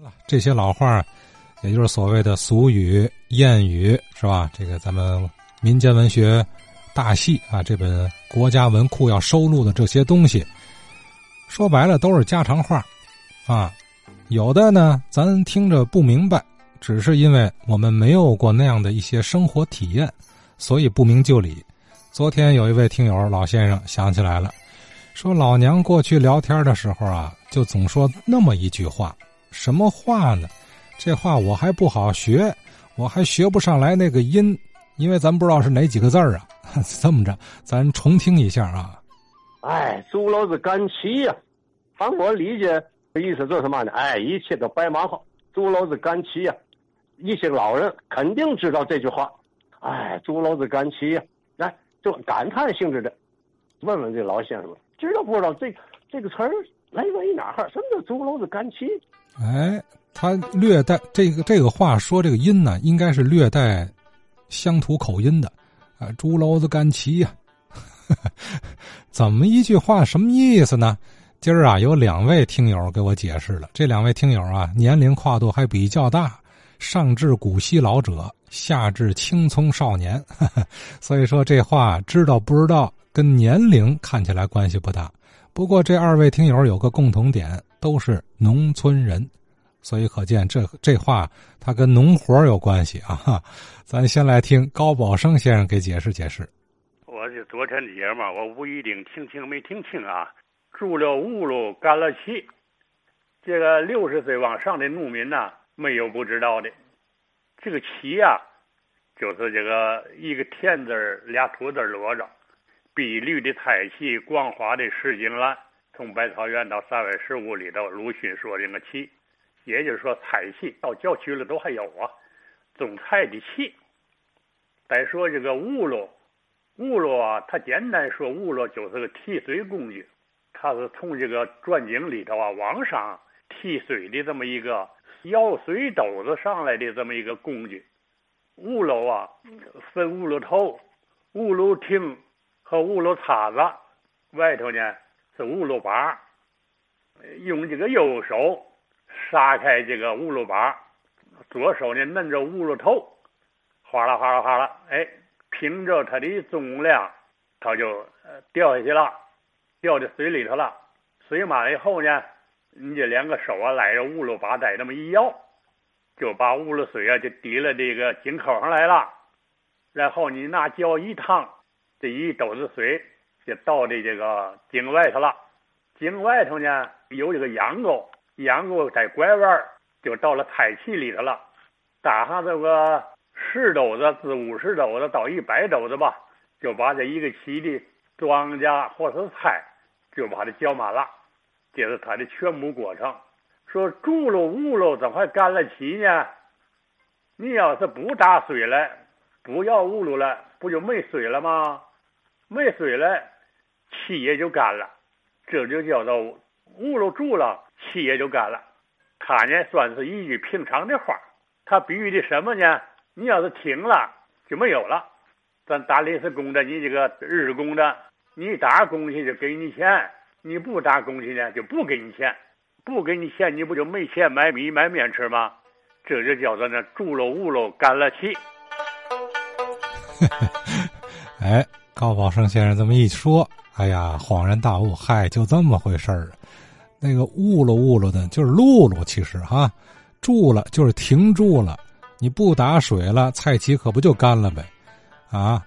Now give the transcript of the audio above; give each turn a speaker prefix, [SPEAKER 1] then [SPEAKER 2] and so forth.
[SPEAKER 1] 了，这些老话，也就是所谓的俗语、谚语，是吧？这个咱们民间文学大戏啊，这本国家文库要收录的这些东西，说白了都是家常话啊。有的呢，咱听着不明白，只是因为我们没有过那样的一些生活体验，所以不明就里。昨天有一位听友老先生想起来了。说老娘过去聊天的时候啊，就总说那么一句话，什么话呢？这话我还不好学，我还学不上来那个音，因为咱不知道是哪几个字儿啊。这么着，咱重听一下啊。
[SPEAKER 2] 哎，猪篓子干气呀！按我理解的意思就是什么呢？哎，一切都白忙活，猪篓子干气呀！一些老人肯定知道这句话。哎，猪篓子干气呀！来，就感叹性质的，问问这老先生。知道不知道这这个词儿来源于哪儿？什么叫猪篓子干气？
[SPEAKER 1] 哎，他略带这个这个话说这个音呢，应该是略带乡土口音的啊。猪篓子干气呀，怎么一句话什么意思呢？今儿啊，有两位听友给我解释了。这两位听友啊，年龄跨度还比较大，上至古稀老者，下至青葱少年，所以说这话知道不知道？跟年龄看起来关系不大，不过这二位听友有个共同点，都是农村人，所以可见这这话他跟农活有关系啊。哈咱先来听高宝生先生给解释解释。
[SPEAKER 3] 我是昨天的节目，我不一定听清没听清啊。住了屋喽，干了气，这个六十岁往上的农民呢，没有不知道的。这个气呀，就是这个一个田字俩土字摞着。碧绿的太气，光滑的石井栏，从百草园到三味食物里头，鲁迅说这个气，也就是说菜气到郊区了都还有啊，种菜的气。再说这个屋箩，屋箩啊，它简单说屋箩就是个提水工具，它是从这个转井里头啊往上提水的这么一个舀水斗子上来的这么一个工具。屋箩啊，分屋箩头、屋箩厅。和屋箩叉子，外头呢是屋箩把，用这个右手撒开这个屋箩把，左手呢摁着屋箩头，哗啦哗啦哗啦，哎，凭着它的重量，它就掉下去了，掉到水里头了。水满了以后呢，你这两个手啊拉着屋箩把再这么一摇，就把屋箩水啊就滴了这个井口上来了。然后你拿脚一趟。这一兜子水就到的这个井外头了，井外头呢有这个羊沟，羊沟在拐弯就到了菜畦里头了。打上这个十斗子至五十斗子到一百斗子吧，就把这一个畦的庄稼或是菜就把它浇满了，这是它的全部过程。说住了屋了怎么还干了起呢？你要是不打水了，不要屋了了，不就没水了吗？没水了，气也就干了，这就叫做屋了住了，气也就干了。它呢算是一句平常的话，它比喻的什么呢？你要是停了就没有了。咱打临时工的，你这个日工的，你打工去就给你钱，你不打工去呢就不给你钱，不给你钱你不就没钱买米买面吃吗？这就叫做那住了屋了干了气。
[SPEAKER 1] 哎。高宝生先生这么一说，哎呀，恍然大悟，嗨，就这么回事儿。那个误了误了的，就是露露，其实哈，住了就是停住了。你不打水了，菜畦可不就干了呗？啊，